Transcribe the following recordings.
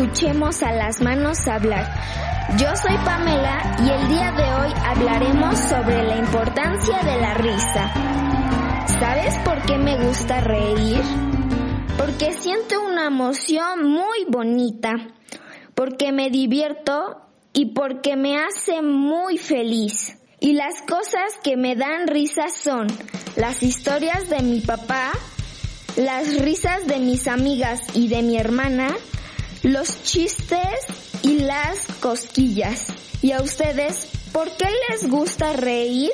escuchemos a las manos hablar. Yo soy Pamela y el día de hoy hablaremos sobre la importancia de la risa. ¿Sabes por qué me gusta reír? Porque siento una emoción muy bonita, porque me divierto y porque me hace muy feliz. Y las cosas que me dan risa son las historias de mi papá, las risas de mis amigas y de mi hermana, los chistes y las cosquillas. ¿Y a ustedes por qué les gusta reír?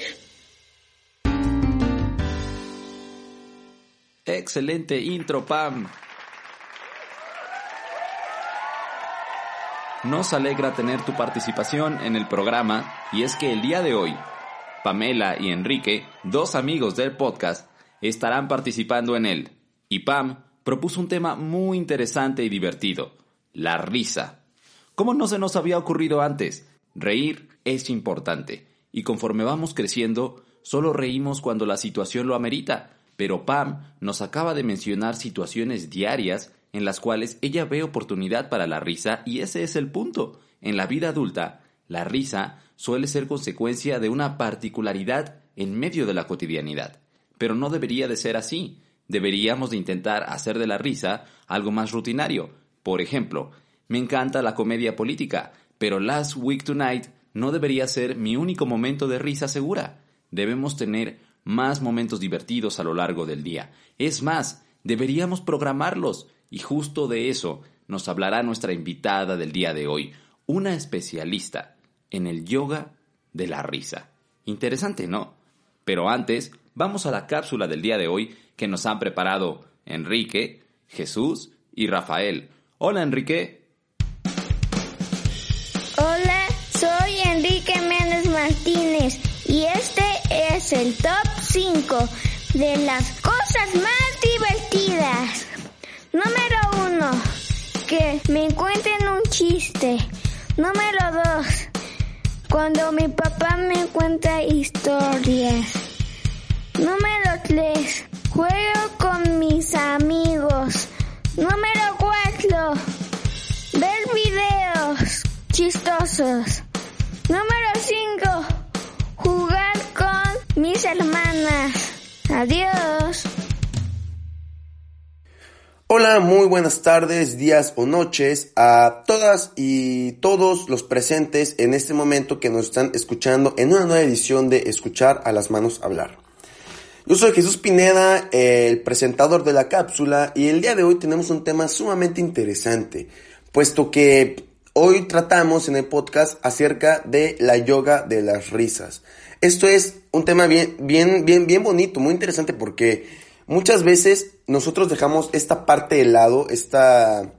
Excelente intro, Pam. Nos alegra tener tu participación en el programa y es que el día de hoy, Pamela y Enrique, dos amigos del podcast, estarán participando en él. Y Pam propuso un tema muy interesante y divertido, la risa. ¿Cómo no se nos había ocurrido antes? Reír es importante y conforme vamos creciendo, solo reímos cuando la situación lo amerita, pero Pam nos acaba de mencionar situaciones diarias en las cuales ella ve oportunidad para la risa y ese es el punto. En la vida adulta, la risa suele ser consecuencia de una particularidad en medio de la cotidianidad. Pero no debería de ser así. Deberíamos de intentar hacer de la risa algo más rutinario. Por ejemplo, me encanta la comedia política, pero Last Week Tonight no debería ser mi único momento de risa segura. Debemos tener más momentos divertidos a lo largo del día. Es más, deberíamos programarlos. Y justo de eso nos hablará nuestra invitada del día de hoy, una especialista en el yoga de la risa. Interesante, ¿no? Pero antes, vamos a la cápsula del día de hoy que nos han preparado Enrique, Jesús y Rafael. Hola, Enrique. Hola, soy Enrique Méndez Martínez y este es el top 5 de las cosas más divertidas. Número 1. Que me cuenten un chiste. Número 2. Cuando mi papá me cuenta historias. Número 3. Juego con mis amigos. Número Número 5. Jugar con mis hermanas. Adiós. Hola, muy buenas tardes, días o noches a todas y todos los presentes en este momento que nos están escuchando en una nueva edición de Escuchar a las manos hablar. Yo soy Jesús Pineda, el presentador de la cápsula, y el día de hoy tenemos un tema sumamente interesante, puesto que hoy tratamos en el podcast acerca de la yoga de las risas. Esto es un tema bien, bien, bien, bien bonito, muy interesante porque muchas veces nosotros dejamos esta parte de lado, esta,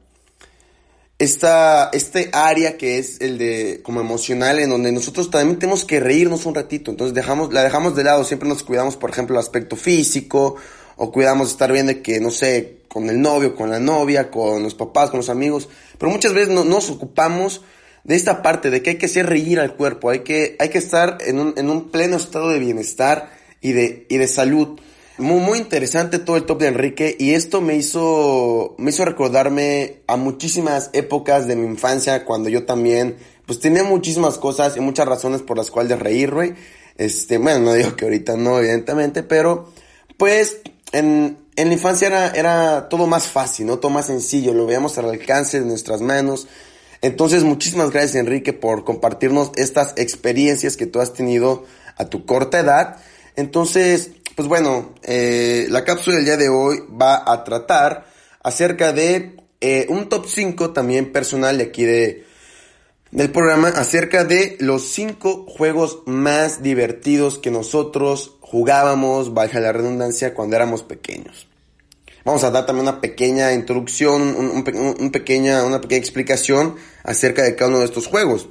esta, este área que es el de como emocional, en donde nosotros también tenemos que reírnos un ratito. Entonces dejamos, la dejamos de lado, siempre nos cuidamos, por ejemplo, el aspecto físico, o cuidamos estar bien de que, no sé, con el novio, con la novia, con los papás, con los amigos. Pero muchas veces no, nos ocupamos de esta parte, de que hay que hacer reír al cuerpo, hay que, hay que estar en un, en un pleno estado de bienestar y de, y de salud. Muy, muy interesante todo el top de Enrique y esto me hizo, me hizo recordarme a muchísimas épocas de mi infancia cuando yo también, pues tenía muchísimas cosas y muchas razones por las cuales de reír, güey. Este, bueno, no digo que ahorita no, evidentemente, pero pues en, en la infancia era, era todo más fácil, ¿no? Todo más sencillo, lo veíamos al alcance de nuestras manos. Entonces, muchísimas gracias Enrique por compartirnos estas experiencias que tú has tenido a tu corta edad. Entonces, pues bueno, eh, la cápsula del día de hoy va a tratar acerca de eh, un top 5 también personal de aquí de, del programa acerca de los 5 juegos más divertidos que nosotros jugábamos, baja la redundancia, cuando éramos pequeños. Vamos a dar también una pequeña introducción, un, pequeña, una pequeña explicación acerca de cada uno de estos juegos.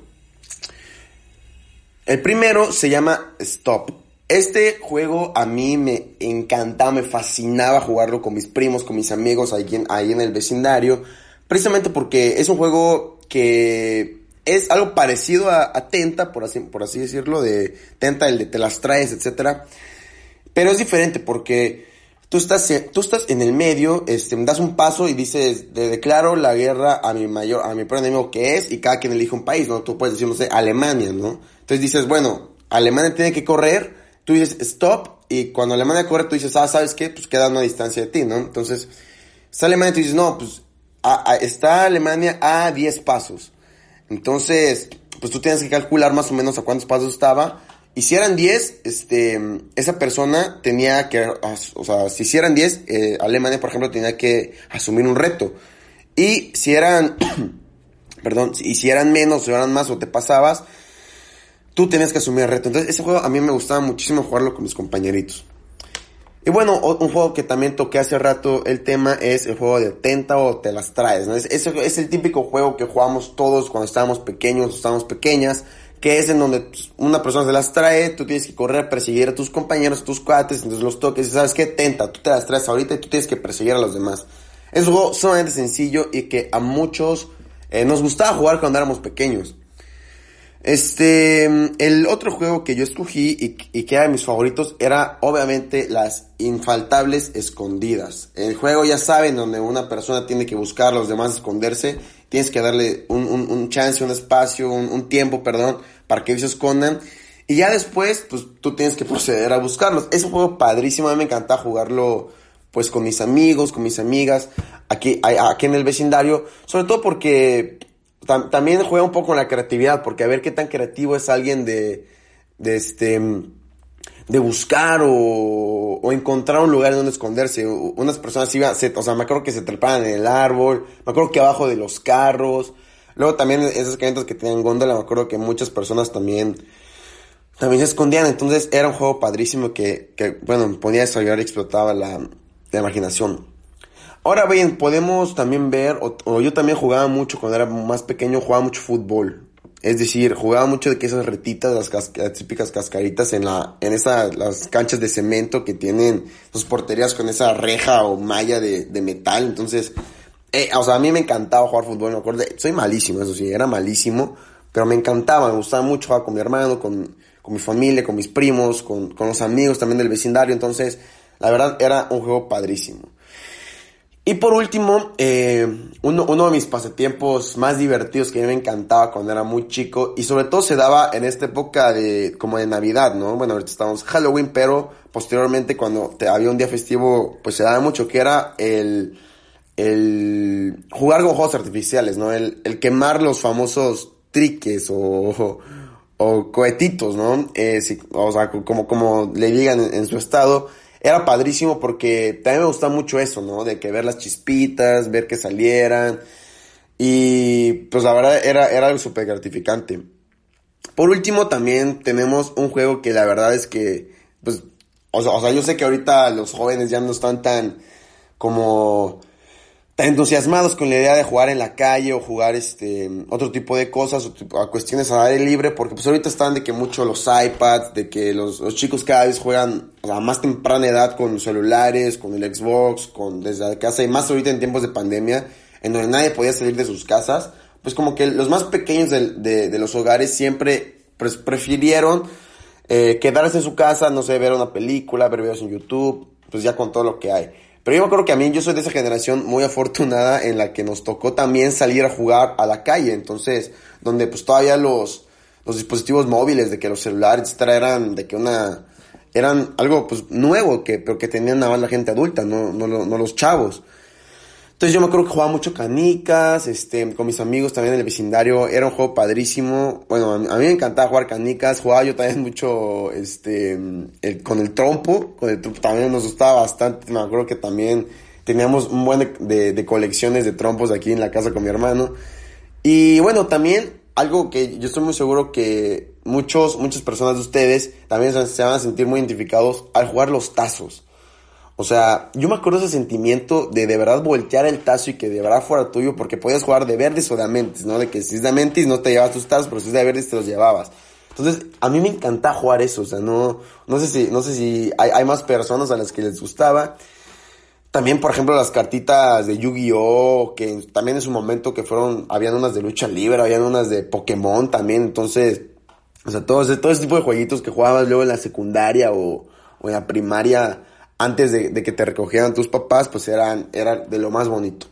El primero se llama Stop. Este juego a mí me encantaba, me fascinaba jugarlo con mis primos, con mis amigos ahí en, ahí en el vecindario, precisamente porque es un juego que es algo parecido a, a, Tenta, por así, por así decirlo, de Tenta, el de te las traes, etc. Pero es diferente porque Tú estás, tú estás en el medio, este, das un paso y dices, le declaro la guerra a mi mayor, a mi peor enemigo que es, y cada quien elige un país, ¿no? Tú puedes decir, no sé, Alemania, ¿no? Entonces dices, bueno, Alemania tiene que correr, tú dices, stop, y cuando Alemania corre, tú dices, ah, ¿sabes qué? Pues queda a una distancia de ti, ¿no? Entonces, está Alemania y tú dices, no, pues, está Alemania a 10 pasos. Entonces, pues tú tienes que calcular más o menos a cuántos pasos estaba. Y si eran 10, este, esa persona tenía que, o sea, si hicieran 10, eh, Alemania, por ejemplo, tenía que asumir un reto. Y si eran, perdón, y si eran menos o eran más o te pasabas, tú tenías que asumir el reto. Entonces, ese juego a mí me gustaba muchísimo jugarlo con mis compañeritos. Y bueno, un juego que también toqué hace rato el tema es el juego de Tenta o Te las traes, ¿no? Es, el típico juego que jugamos todos cuando estábamos pequeños o estábamos pequeñas, que es en donde pues, una persona se las trae, tú tienes que correr, perseguir a tus compañeros, tus cuates, entonces los toques sabes qué, Tenta, tú te las traes ahorita y tú tienes que perseguir a los demás. Es un juego sumamente sencillo y que a muchos eh, nos gustaba jugar cuando éramos pequeños. Este, el otro juego que yo escogí y, que era de mis favoritos era obviamente las infaltables escondidas. El juego ya saben donde una persona tiene que buscar a los demás esconderse, tienes que darle un, un, chance, un espacio, un, tiempo, perdón, para que ellos se escondan. Y ya después, pues tú tienes que proceder a buscarlos. Es un juego padrísimo, a mí me encanta jugarlo pues con mis amigos, con mis amigas, aquí, aquí en el vecindario, sobre todo porque también juega un poco con la creatividad, porque a ver qué tan creativo es alguien de, de este, de buscar o, o encontrar un lugar donde esconderse. Unas personas iban, o sea, me acuerdo que se trepaban en el árbol, me acuerdo que abajo de los carros. Luego también esas cañetas que tenían góndola, me acuerdo que muchas personas también, también se escondían. Entonces era un juego padrísimo que, bueno, ponía a desarrollar y explotaba la imaginación. Ahora bien, podemos también ver, o, yo también jugaba mucho cuando era más pequeño, jugaba mucho fútbol. Es decir, jugaba mucho de esas retitas, las, típicas cascaritas en la, en esa, las canchas de cemento que tienen sus porterías con esa reja o malla de, de metal. Entonces, eh, o sea, a mí me encantaba jugar fútbol, me acuerdo. Soy malísimo, eso sí, era malísimo, pero me encantaba, me gustaba mucho jugar con mi hermano, con, con mi familia, con mis primos, con, con los amigos también del vecindario. Entonces, la verdad, era un juego padrísimo. Y por último, eh, uno, uno, de mis pasatiempos más divertidos que a mí me encantaba cuando era muy chico y sobre todo se daba en esta época de como de Navidad, ¿no? Bueno, ahorita estamos Halloween, pero posteriormente cuando te, había un día festivo, pues se daba mucho que era el, el jugar con juegos artificiales, ¿no? El, el quemar los famosos triques o, o, cohetitos, ¿no? Eh, o sea, como, como le digan en su estado era padrísimo porque también me gusta mucho eso, ¿no? De que ver las chispitas, ver que salieran. Y pues la verdad era, era algo súper gratificante. Por último, también tenemos un juego que la verdad es que, pues, o sea, yo sé que ahorita los jóvenes ya no están tan como entusiasmados con la idea de jugar en la calle o jugar este otro tipo de cosas o a cuestiones a aire libre porque pues ahorita están de que mucho los iPads de que los, los chicos cada vez juegan a más temprana edad con celulares con el Xbox con desde casa y más ahorita en tiempos de pandemia en donde nadie podía salir de sus casas pues como que los más pequeños de, de, de los hogares siempre prefirieron eh, quedarse en su casa no sé ver una película ver videos en YouTube pues ya con todo lo que hay pero yo me acuerdo que a mí yo soy de esa generación muy afortunada en la que nos tocó también salir a jugar a la calle. Entonces, donde pues todavía los, los dispositivos móviles, de que los celulares, etcétera, eran de que una, eran algo pues nuevo, que, pero que tenían nada más la gente adulta, no, no, no los chavos. Entonces yo me acuerdo que jugaba mucho canicas, este, con mis amigos también en el vecindario, era un juego padrísimo. Bueno, a mí, me encantaba jugar canicas, jugaba yo también mucho, este, con el trompo, con el trompo también nos gustaba bastante, me acuerdo que también teníamos un buen de, de, colecciones de trompos aquí en la casa con mi hermano. Y bueno, también algo que yo estoy muy seguro que muchos, muchas personas de ustedes también se van a sentir muy identificados al jugar los tazos. O sea, yo me acuerdo ese sentimiento de de verdad voltear el tazo y que de verdad fuera tuyo porque podías jugar de verdes o de amentis, ¿no? De que si es de amentis no te llevabas tus tazos, pero si es de verdes te los llevabas. Entonces, a mí me encanta jugar eso, o sea, no, no sé si, no sé si hay, hay más personas a las que les gustaba. También, por ejemplo, las cartitas de Yu-Gi-Oh! que también en su momento que fueron, habían unas de lucha libre, habían unas de Pokémon también, entonces, o sea, todo todo ese tipo de jueguitos que jugabas luego en la secundaria o, o en la primaria, antes de, que te recogieran tus papás, pues eran, eran de lo más bonito.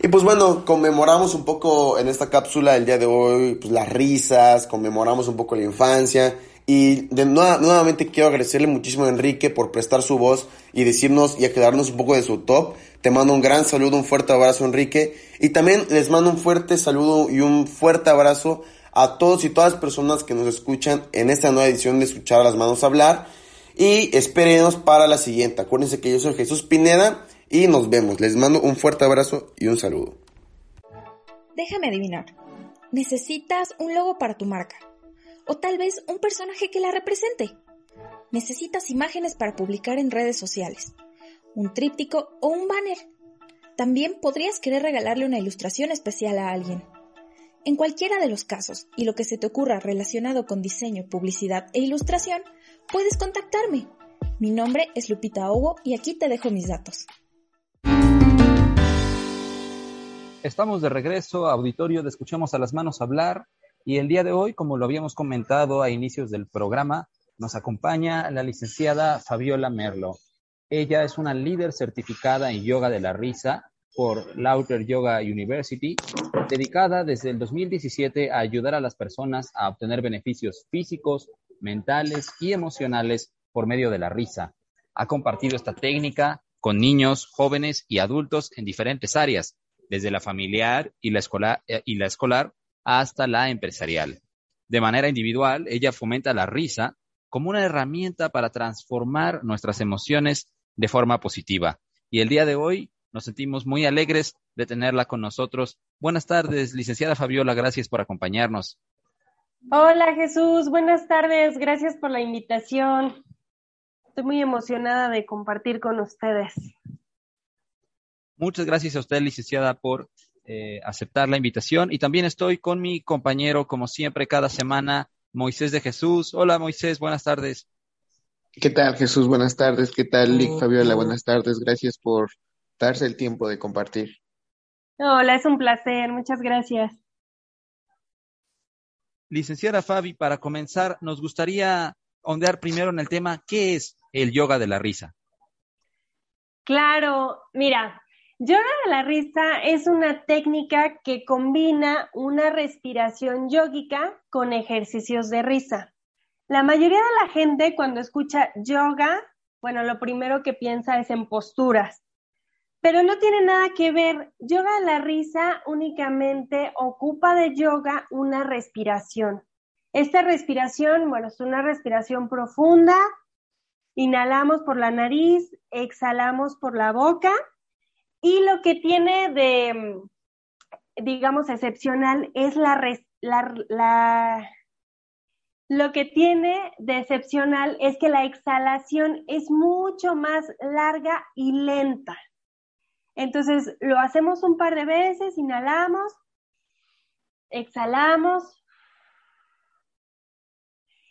Y pues bueno, conmemoramos un poco en esta cápsula el día de hoy, pues las risas, conmemoramos un poco la infancia. Y de nuevamente quiero agradecerle muchísimo a Enrique por prestar su voz y decirnos y aclararnos un poco de su top. Te mando un gran saludo, un fuerte abrazo Enrique. Y también les mando un fuerte saludo y un fuerte abrazo a todos y todas las personas que nos escuchan en esta nueva edición de Escuchar a las Manos Hablar. Y espérenos para la siguiente. Acuérdense que yo soy Jesús Pineda y nos vemos. Les mando un fuerte abrazo y un saludo. Déjame adivinar. Necesitas un logo para tu marca o tal vez un personaje que la represente. Necesitas imágenes para publicar en redes sociales, un tríptico o un banner. También podrías querer regalarle una ilustración especial a alguien. En cualquiera de los casos y lo que se te ocurra relacionado con diseño, publicidad e ilustración, puedes contactarme. Mi nombre es Lupita Hugo y aquí te dejo mis datos. Estamos de regreso, auditorio de Escuchemos a las Manos Hablar. Y el día de hoy, como lo habíamos comentado a inicios del programa, nos acompaña la licenciada Fabiola Merlo. Ella es una líder certificada en yoga de la risa por Lauter Yoga University, dedicada desde el 2017 a ayudar a las personas a obtener beneficios físicos, mentales y emocionales por medio de la risa. Ha compartido esta técnica con niños, jóvenes y adultos en diferentes áreas, desde la familiar y la escolar, eh, y la escolar hasta la empresarial. De manera individual, ella fomenta la risa como una herramienta para transformar nuestras emociones de forma positiva. Y el día de hoy nos sentimos muy alegres de tenerla con nosotros. Buenas tardes, licenciada Fabiola, gracias por acompañarnos. Hola Jesús, buenas tardes, gracias por la invitación. Estoy muy emocionada de compartir con ustedes. Muchas gracias a usted, licenciada, por eh, aceptar la invitación. Y también estoy con mi compañero, como siempre, cada semana, Moisés de Jesús. Hola, Moisés, buenas tardes. ¿Qué tal, Jesús? Buenas tardes. ¿Qué tal, Lick Fabiola? Buenas tardes. Gracias por darse el tiempo de compartir. Hola, es un placer. Muchas gracias. Licenciada Fabi, para comenzar, nos gustaría ondear primero en el tema, ¿qué es el yoga de la risa? Claro, mira, Yoga de la risa es una técnica que combina una respiración yógica con ejercicios de risa. La mayoría de la gente cuando escucha yoga, bueno, lo primero que piensa es en posturas, pero no tiene nada que ver. Yoga de la risa únicamente ocupa de yoga una respiración. Esta respiración, bueno, es una respiración profunda. Inhalamos por la nariz, exhalamos por la boca y lo que tiene de, digamos, excepcional es la, la, lo que tiene de excepcional es que la exhalación es mucho más larga y lenta. Entonces, lo hacemos un par de veces, inhalamos, exhalamos.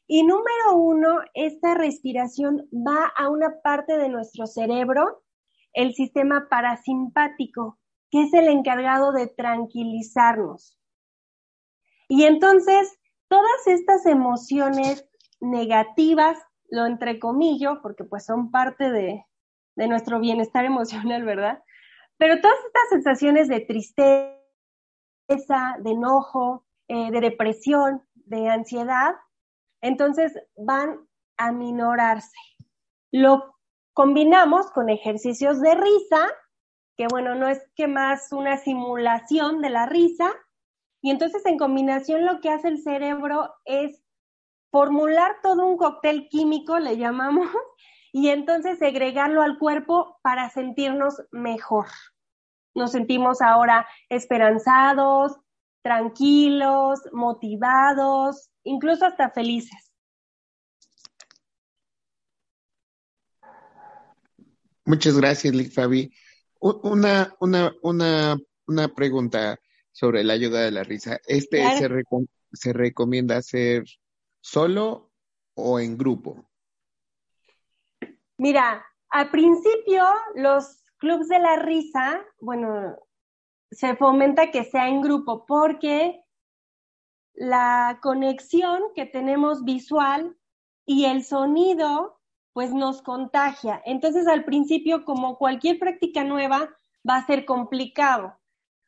Y número uno, esta respiración va a una parte de nuestro cerebro el sistema parasimpático, que es el encargado de tranquilizarnos. Y entonces, todas estas emociones negativas, lo entrecomillo, porque pues son parte de, nuestro bienestar emocional, ¿verdad? Pero todas estas sensaciones de tristeza, de enojo, eh, de depresión, de ansiedad, entonces van a minorarse. Lo combinamos con ejercicios de risa, que bueno, no es que más una simulación de la risa, y entonces en combinación lo que hace el cerebro es formular todo un cóctel químico, le llamamos, y entonces segregarlo al cuerpo para sentirnos mejor. Nos sentimos ahora esperanzados, tranquilos, motivados, incluso hasta felices. Muchas gracias, Lick Fabi. Una, una, una, una pregunta sobre la ayuda de la risa. ¿Este se, se recomienda hacer solo o en grupo? Mira, al principio los clubs de la risa, bueno, se fomenta que sea en grupo porque la conexión que tenemos visual y el sonido pues nos contagia. Entonces al principio, como cualquier práctica nueva, va a ser complicado.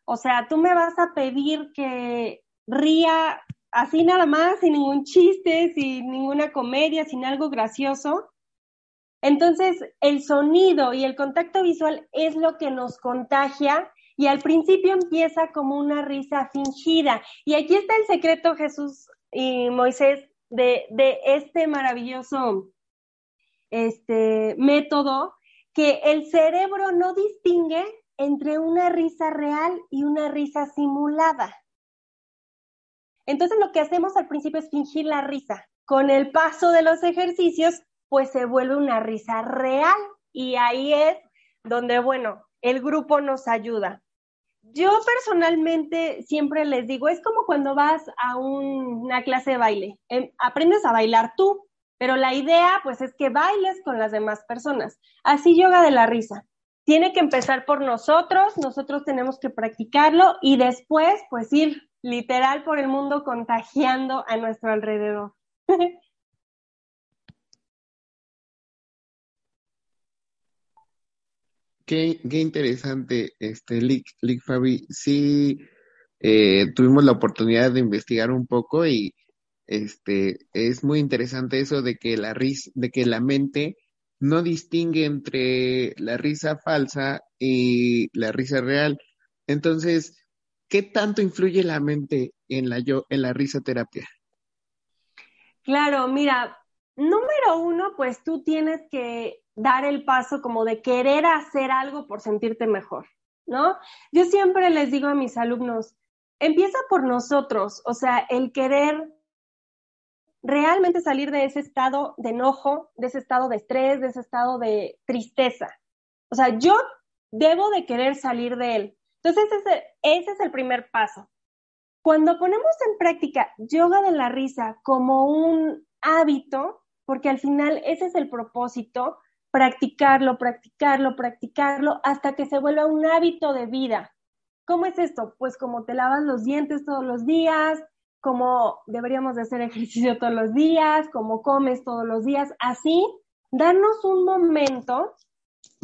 O sea, tú me vas a pedir que ría así nada más, sin ningún chiste, sin ninguna comedia, sin algo gracioso. Entonces, el sonido y el contacto visual es lo que nos contagia y al principio empieza como una risa fingida. Y aquí está el secreto, Jesús y Moisés, de, este maravilloso este, método, que el cerebro no distingue entre una risa real y una risa simulada. Entonces lo que hacemos al principio es fingir la risa. Con el paso de los ejercicios, pues se vuelve una risa real y ahí es donde, bueno, el grupo nos ayuda. Yo personalmente siempre les digo, es como cuando vas a una clase de baile, em, aprendes a bailar tú, pero la idea pues es que bailes con las demás personas. Así yoga de la risa. Tiene que empezar por nosotros, nosotros tenemos que practicarlo y después pues ir literal por el mundo contagiando a nuestro alrededor. Qué, interesante, este, Lick, Fabi. Sí, eh, tuvimos la oportunidad de investigar un poco y este, es muy interesante eso de que la risa, de que la mente no distingue entre la risa falsa y la risa real. Entonces, ¿qué tanto influye la mente en la yo, en la risa terapia? Claro, mira, número uno, pues tú tienes que dar el paso como de querer hacer algo por sentirte mejor, ¿no? Yo siempre les digo a mis alumnos, empieza por nosotros, o sea, el querer realmente salir de ese estado de enojo, de ese estado de estrés, de ese estado de tristeza. O sea, yo debo de querer salir de él. Entonces, ese, ese es el primer paso. Cuando ponemos en práctica yoga de la risa como un hábito, porque al final ese es el propósito, practicarlo, practicarlo, practicarlo hasta que se vuelva un hábito de vida. ¿Cómo es esto? Pues como te lavas los dientes todos los días, como deberíamos de hacer ejercicio todos los días, como comes todos los días, así, darnos un momento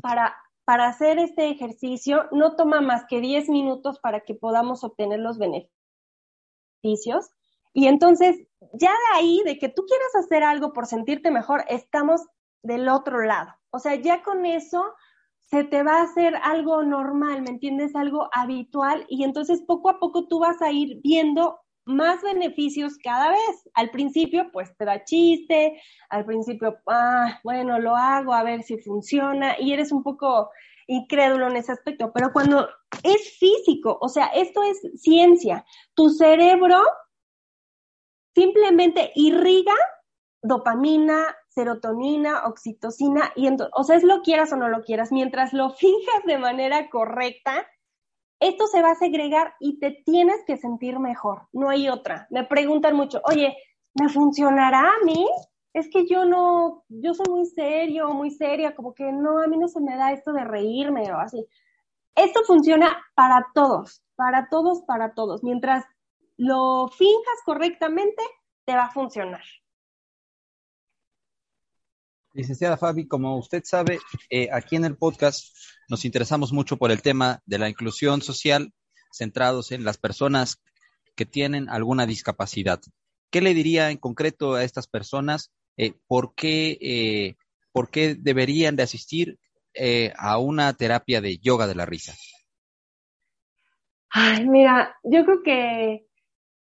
para, para hacer este ejercicio. No toma más que 10 minutos para que podamos obtener los beneficios. Y entonces, ya de ahí, de que tú quieras hacer algo por sentirte mejor, estamos del otro lado. O sea, ya con eso se te va a hacer algo normal, ¿me entiendes? Algo habitual y entonces poco a poco tú vas a ir viendo más beneficios cada vez. Al principio, pues te da chiste, al principio, ah, bueno, lo hago a ver si funciona y eres un poco incrédulo en ese aspecto, pero cuando es físico, o sea, esto es ciencia, tu cerebro simplemente irriga dopamina, serotonina, oxitocina, y o sea, es lo quieras o no lo quieras, mientras lo finjas de manera correcta, esto se va a segregar y te tienes que sentir mejor, no hay otra. Me preguntan mucho, oye, ¿me funcionará a mí? Es que yo no, yo soy muy serio, muy seria, como que no, a mí no se me da esto de reírme o así. Esto funciona para todos, para todos, para todos. Mientras lo finjas correctamente, te va a funcionar. Licenciada Fabi, como usted sabe, eh, aquí en el podcast nos interesamos mucho por el tema de la inclusión social, centrados en las personas que tienen alguna discapacidad. ¿Qué le diría en concreto a estas personas? Eh, ¿por, qué, eh, ¿Por qué deberían de asistir a una terapia de yoga de la risa? Ay, mira, yo creo que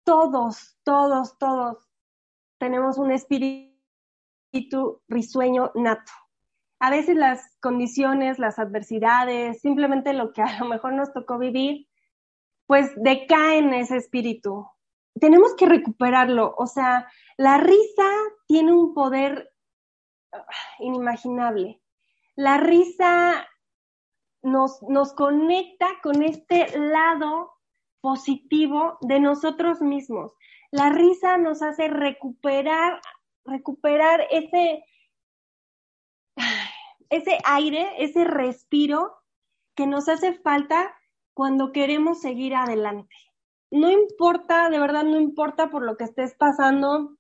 todos, todos, todos tenemos un espíritu espíritu risueño nato. A veces las condiciones, las adversidades, simplemente lo que a lo mejor nos tocó vivir, pues decaen ese espíritu. Tenemos que recuperarlo. O sea, la risa tiene un poder ah, inimaginable. La risa nos, nos conecta con este lado positivo de nosotros mismos. La risa nos hace recuperar recuperar ese, ese aire, ese respiro que nos hace falta cuando queremos seguir adelante. No importa, de verdad no importa por lo que estés pasando,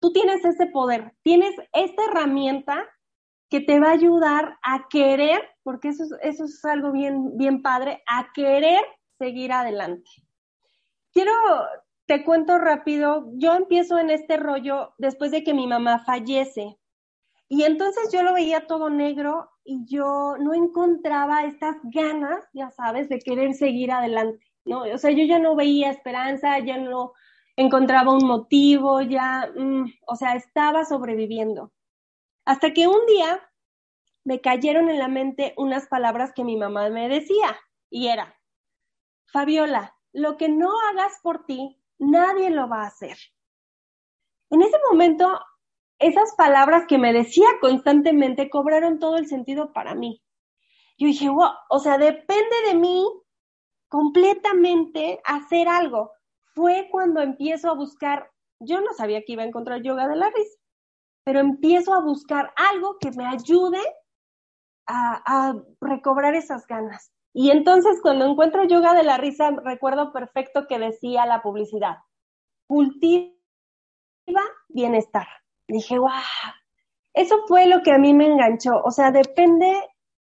tú tienes ese poder, tienes esta herramienta que te va a ayudar a querer, porque eso, eso es algo bien, bien padre, a querer seguir adelante. Quiero, te cuento rápido, yo empiezo en este rollo después de que mi mamá fallece. Y entonces yo lo veía todo negro y yo no encontraba estas ganas, ya sabes, de querer seguir adelante, ¿no? O sea, yo ya no veía esperanza, ya no encontraba un motivo, ya, mm, o sea, estaba sobreviviendo. Hasta que un día me cayeron en la mente unas palabras que mi mamá me decía y era, Fabiola, lo que no hagas por ti, nadie lo va a hacer. En ese momento, esas palabras que me decía constantemente cobraron todo el sentido para mí. Yo dije, wow, o sea, depende de mí completamente hacer algo. Fue cuando empiezo a buscar, yo no sabía que iba a encontrar yoga de la risa, pero empiezo a buscar algo que me ayude a, a recobrar esas ganas. Y entonces cuando encuentro yoga de la risa, recuerdo perfecto que decía la publicidad, cultiva bienestar. Dije, wow, eso fue lo que a mí me enganchó. O sea, depende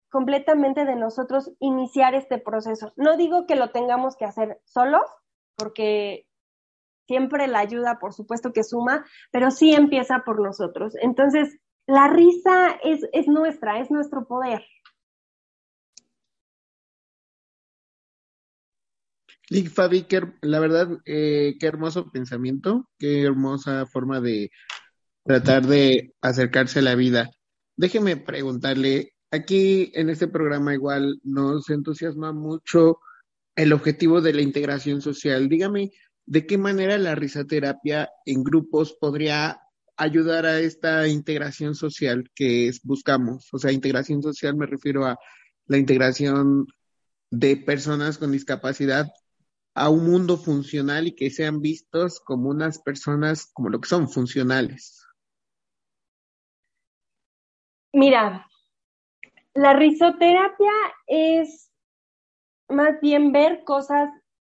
completamente de nosotros iniciar este proceso. No digo que lo tengamos que hacer solos, porque siempre la ayuda, por supuesto que suma, pero sí empieza por nosotros. Entonces, la risa es, es nuestra, es nuestro poder. Lick Fabi, la verdad, eh, qué hermoso pensamiento, qué hermosa forma de tratar de acercarse a la vida. Déjeme preguntarle, aquí en este programa igual nos entusiasma mucho el objetivo de la integración social. Dígame, ¿de qué manera la risaterapia en grupos podría ayudar a esta integración social que buscamos? O sea, integración social me refiero a la integración de personas con discapacidad a un mundo funcional y que sean vistos como unas personas, como lo que son, funcionales? Mira, la risoterapia es más bien ver cosas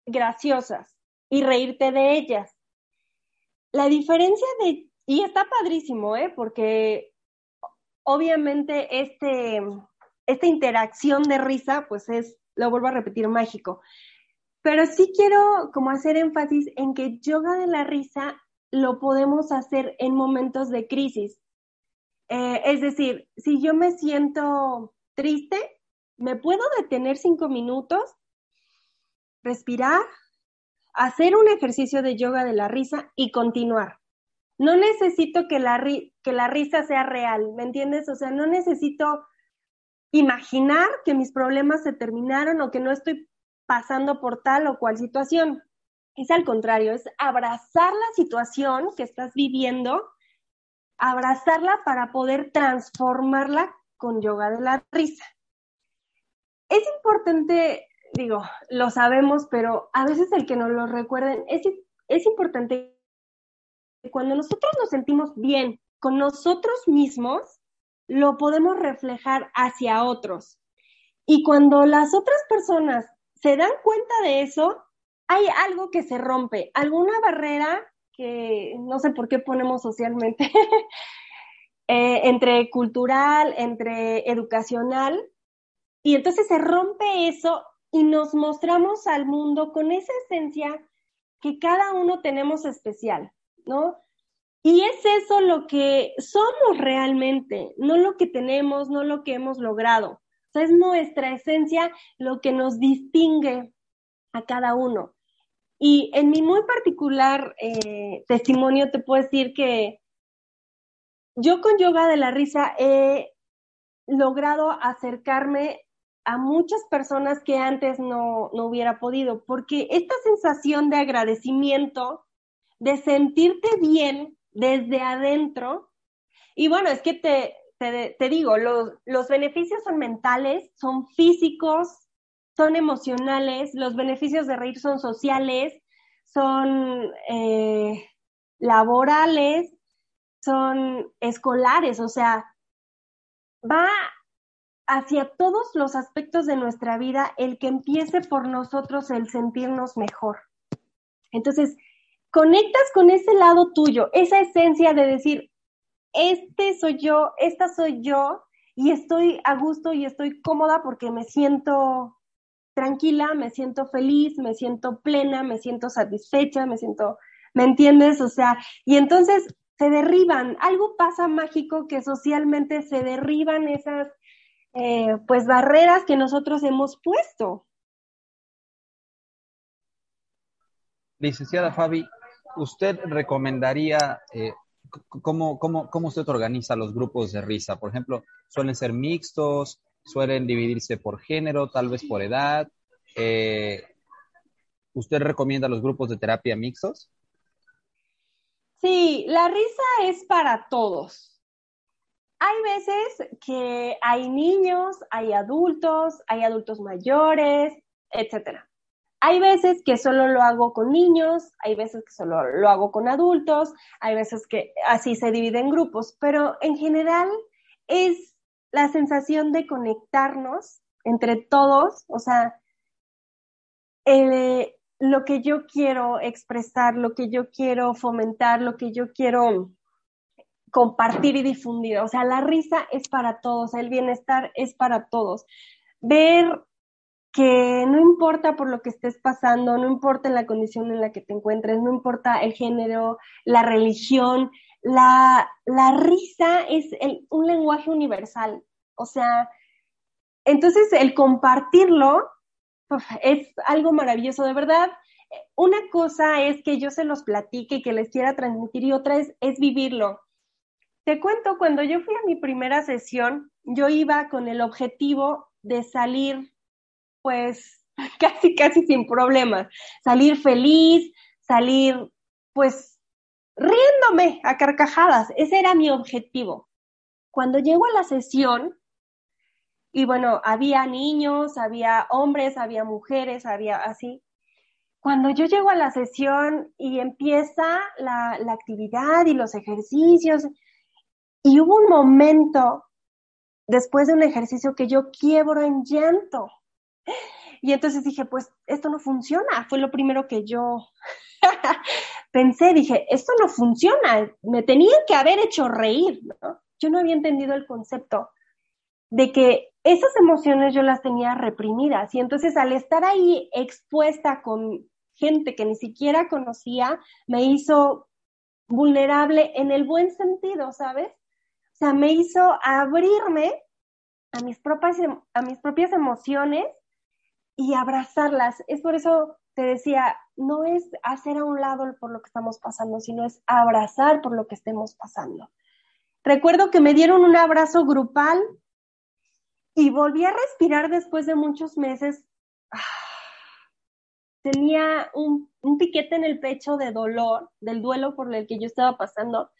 graciosas y reírte de ellas. La diferencia de, y está padrísimo, ¿eh? Porque obviamente este, esta interacción de risa, pues es, lo vuelvo a repetir, mágico. Pero sí quiero como hacer énfasis en que yoga de la risa lo podemos hacer en momentos de crisis. Eh, es decir, si yo me siento triste, me puedo detener cinco minutos, respirar, hacer un ejercicio de yoga de la risa y continuar. No necesito que la, que la risa sea real, ¿me entiendes? O sea, no necesito imaginar que mis problemas se terminaron o que no estoy pasando por tal o cual situación. Es al contrario, es abrazar la situación que estás viviendo, abrazarla para poder transformarla con yoga de la risa. Es importante, digo, lo sabemos, pero a veces el que nos lo recuerden, es, es importante cuando nosotros nos sentimos bien con nosotros mismos, lo podemos reflejar hacia otros. Y cuando las otras personas se dan cuenta de eso, hay algo que se rompe, alguna barrera que no sé por qué ponemos socialmente, eh, entre cultural, entre educacional, y entonces se rompe eso y nos mostramos al mundo con esa esencia que cada uno tenemos especial, ¿no? Y es eso lo que somos realmente, no lo que tenemos, no lo que hemos logrado es nuestra esencia lo que nos distingue a cada uno. Y en mi muy particular eh, testimonio te puedo decir que yo con yoga de la risa he logrado acercarme a muchas personas que antes no, no hubiera podido, porque esta sensación de agradecimiento, de sentirte bien desde adentro, y bueno, es que te, te, digo, los, los beneficios son mentales, son físicos, son emocionales, los beneficios de reír son sociales, son eh, laborales, son escolares, o sea, va hacia todos los aspectos de nuestra vida el que empiece por nosotros el sentirnos mejor. Entonces, conectas con ese lado tuyo, esa esencia de decir, este soy yo, esta soy yo, y estoy a gusto y estoy cómoda porque me siento tranquila, me siento feliz, me siento plena, me siento satisfecha, me siento, ¿me entiendes? O sea, y entonces se derriban, algo pasa mágico que socialmente se derriban esas, eh, pues, barreras que nosotros hemos puesto. Licenciada Fabi, ¿usted recomendaría eh, cómo, cómo, cómo usted organiza los grupos de risa? Por ejemplo, ¿suelen ser mixtos? ¿Suelen dividirse por género, tal vez por edad? Eh, ¿Usted recomienda los grupos de terapia mixtos? Sí, la risa es para todos. Hay veces que hay niños, hay adultos, hay adultos mayores, etcétera. Hay veces que solo lo hago con niños, hay veces que solo lo hago con adultos, hay veces que así se divide en grupos, pero en general es la sensación de conectarnos entre todos, o sea, lo que yo quiero expresar, lo que yo quiero fomentar, lo que yo quiero compartir y difundir. O sea, la risa es para todos, el bienestar es para todos. Ver que no importa por lo que estés pasando, no importa la condición en la que te encuentres, no importa el género, la religión, la, risa es un lenguaje universal. O sea, entonces el compartirlo es algo maravilloso, de verdad. Una cosa es que yo se los platique y que les quiera transmitir y otra es, es vivirlo. Te cuento, cuando yo fui a mi primera sesión, yo iba con el objetivo de salir pues casi, casi sin problemas. Salir feliz, salir pues riéndome a carcajadas. Ese era mi objetivo. Cuando llego a la sesión, y bueno, había niños, había hombres, había mujeres, había así. Cuando yo llego a la sesión y empieza la, la actividad y los ejercicios, y hubo un momento después de un ejercicio que yo quiebro en llanto. Y entonces dije, pues esto no funciona. Fue lo primero que yo pensé. Dije, esto no funciona. Me tenían que haber hecho reír, ¿no? Yo no había entendido el concepto de que esas emociones yo las tenía reprimidas. Y entonces al estar ahí expuesta con gente que ni siquiera conocía, me hizo vulnerable en el buen sentido, ¿sabes? O sea, me hizo abrirme a mis propias, a mis propias emociones y abrazarlas. Es por eso te decía, no es hacer a un lado por lo que estamos pasando, sino es abrazar por lo que estemos pasando. Recuerdo que me dieron un abrazo grupal y volví a respirar después de muchos meses. Tenía un, piquete en el pecho de dolor, del duelo por el que yo estaba pasando.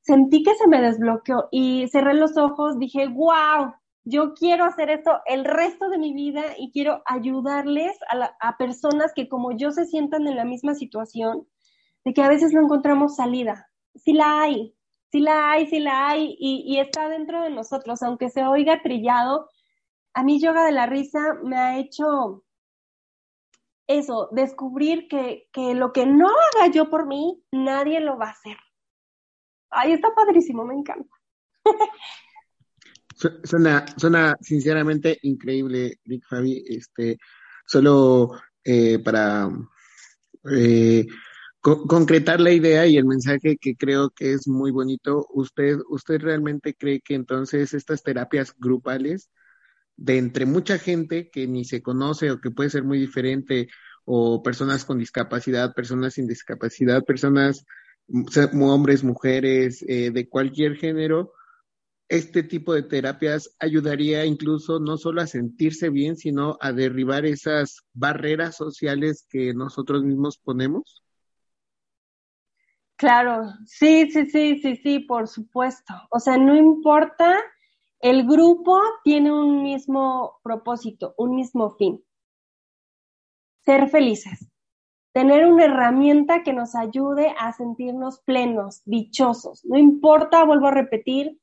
Sentí que se me desbloqueó y cerré los ojos, dije, wow, yo quiero hacer esto el resto de mi vida y quiero ayudarles a, personas que como yo se sientan en la misma situación, de que a veces no encontramos salida. Sí la hay, sí la hay, sí la hay y, está dentro de nosotros, aunque se oiga trillado. A mí yoga de la risa me ha hecho eso, descubrir que, que lo que no haga yo por mí, nadie lo va a hacer. Ay, está padrísimo, me encanta. Suena, suena sinceramente increíble, Rick Fabi. Este, solo eh, para eh, concretar la idea y el mensaje que creo que es muy bonito, ¿usted, usted realmente cree que entonces estas terapias grupales de entre mucha gente que ni se conoce o que puede ser muy diferente, o personas con discapacidad, personas sin discapacidad, personas, hombres, mujeres, eh, de cualquier género, este tipo de terapias ayudaría incluso no solo a sentirse bien, sino a derribar esas barreras sociales que nosotros mismos ponemos? Claro, sí, sí, sí, sí, sí, por supuesto. O sea, no importa, el grupo tiene un mismo propósito, un mismo fin. Ser felices. Tener una herramienta que nos ayude a sentirnos plenos, dichosos. No importa, vuelvo a repetir,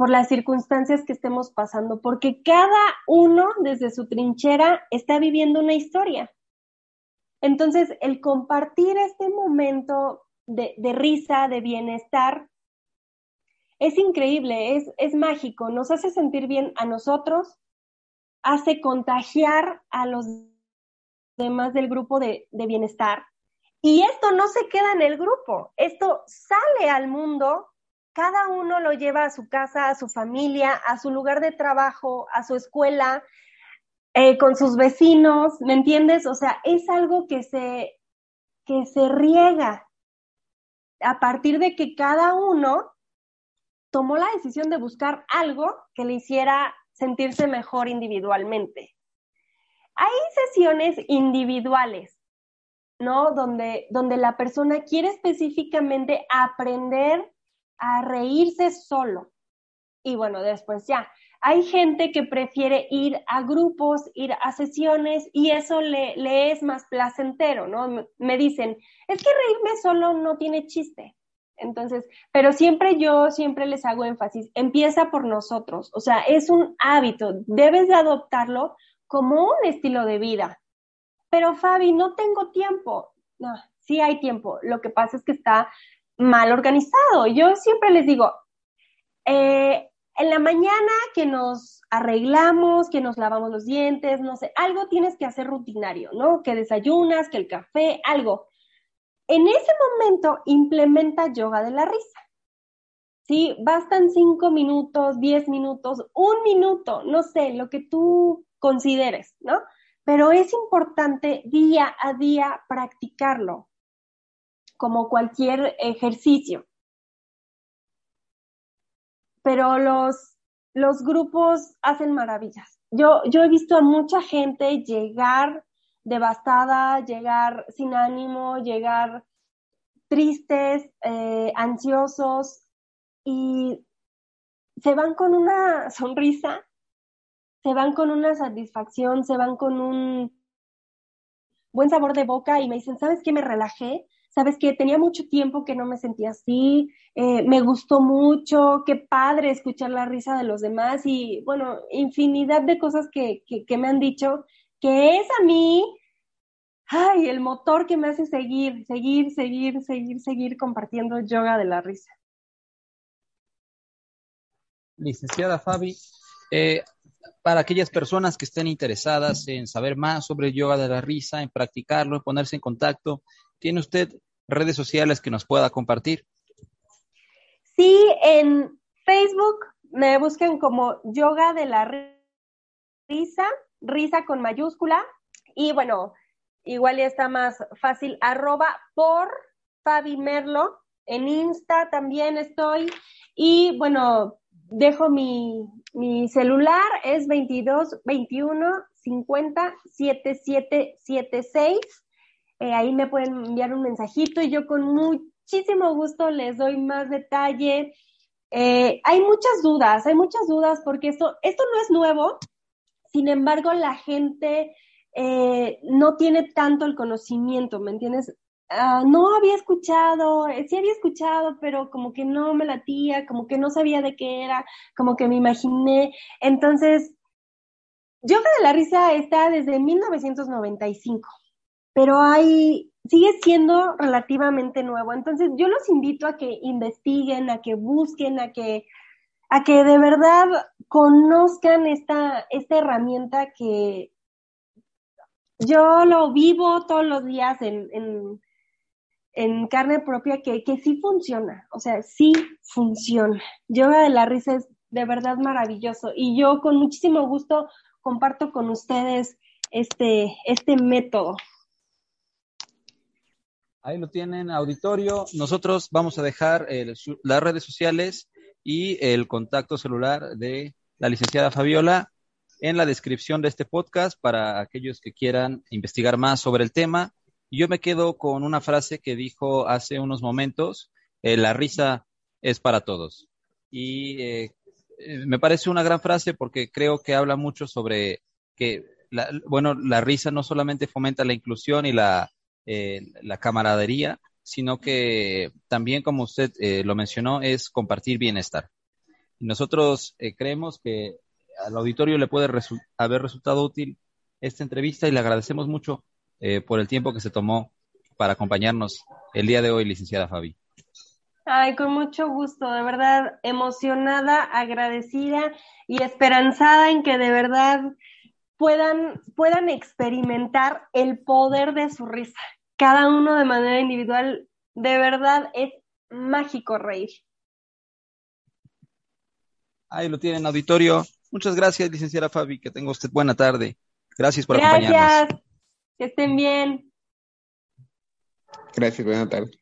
por las circunstancias que estemos pasando, porque cada uno desde su trinchera está viviendo una historia. Entonces, el compartir este momento de, risa, de bienestar, es increíble, es, es mágico, nos hace sentir bien a nosotros, hace contagiar a los demás del grupo de, de bienestar. Y esto no se queda en el grupo, esto sale al mundo, cada uno lo lleva a su casa, a su familia, a su lugar de trabajo, a su escuela, eh, con sus vecinos, ¿me entiendes? O sea, es algo que se, que se riega a partir de que cada uno tomó la decisión de buscar algo que le hiciera sentirse mejor individualmente. Hay sesiones individuales, ¿no? Donde, donde la persona quiere específicamente aprender a reírse solo. Y bueno, después ya. Hay gente que prefiere ir a grupos, ir a sesiones y eso le, le es más placentero, ¿no? Me dicen, es que reírme solo no tiene chiste. Entonces, pero siempre yo, siempre les hago énfasis, empieza por nosotros, o sea, es un hábito, debes de adoptarlo como un estilo de vida. Pero Fabi, no tengo tiempo. No, sí hay tiempo, lo que pasa es que está mal organizado. Yo siempre les digo, eh, en la mañana que nos arreglamos, que nos lavamos los dientes, no sé, algo tienes que hacer rutinario, ¿no? Que desayunas, que el café, algo. En ese momento implementa yoga de la risa. Sí, bastan cinco minutos, diez minutos, un minuto, no sé, lo que tú consideres, ¿no? Pero es importante día a día practicarlo, como cualquier ejercicio. Pero los, los grupos hacen maravillas. Yo, yo he visto a mucha gente llegar devastada, llegar sin ánimo, llegar tristes, eh, ansiosos y se van con una sonrisa, se van con una satisfacción, se van con un buen sabor de boca y me dicen, ¿sabes qué? Me relajé, ¿sabes qué? Tenía mucho tiempo que no me sentía así, eh, me gustó mucho, qué padre escuchar la risa de los demás y bueno, infinidad de cosas que, que, que me han dicho que es a mí ay, el motor que me hace seguir, seguir, seguir, seguir, seguir compartiendo yoga de la risa. Licenciada Fabi, eh, para aquellas personas que estén interesadas en saber más sobre yoga de la risa, en practicarlo, en ponerse en contacto, ¿tiene usted redes sociales que nos pueda compartir? Sí, en Facebook me buscan como yoga de la risa, risa con mayúscula. Y bueno, igual ya está más fácil, arroba por Fabi Merlo. En Insta también estoy. Y bueno, dejo mi, mi celular, es 22 21 50 7776. Eh, ahí me pueden enviar un mensajito y yo con muchísimo gusto les doy más detalle. Eh, hay muchas dudas, hay muchas dudas porque esto, esto no es nuevo. Sin embargo, la gente eh, no tiene tanto el conocimiento, ¿me entiendes? Ah, no había escuchado, sí había escuchado, pero como que no me latía, como que no sabía de qué era, como que me imaginé. Entonces, Yoga de la Risa está desde 1995, pero hay, sigue siendo relativamente nuevo. Entonces, yo los invito a que investiguen, a que busquen, a que, a que de verdad conozcan esta, esta herramienta que yo lo vivo todos los días en, en, carne propia que, que, sí funciona, o sea, sí funciona. Yoga de la risa es de verdad maravilloso y yo con muchísimo gusto comparto con ustedes este, este método. Ahí lo tienen, auditorio. Nosotros vamos a dejar las redes sociales y el contacto celular de la licenciada Fabiola en la descripción de este podcast para aquellos que quieran investigar más sobre el tema. Yo me quedo con una frase que dijo hace unos momentos, eh, la risa es para todos. Y eh, eh, me parece una gran frase porque creo que habla mucho sobre que, la, bueno, la risa no solamente fomenta la inclusión y la, la camaradería, sino que también, como usted lo mencionó, es compartir bienestar. Nosotros creemos que al auditorio le puede haber resultado útil esta entrevista y le agradecemos mucho eh, por el tiempo que se tomó para acompañarnos el día de hoy, licenciada Fabi. Ay, con mucho gusto, de verdad, emocionada, agradecida y esperanzada en que de verdad puedan, puedan experimentar el poder de su risa. Cada uno de manera individual, de verdad es mágico reír. Ahí lo tienen, auditorio. Muchas gracias, licenciada Fabi. Que tenga usted buena tarde. Gracias por gracias. acompañarnos. Que estén bien. Gracias, buena tarde.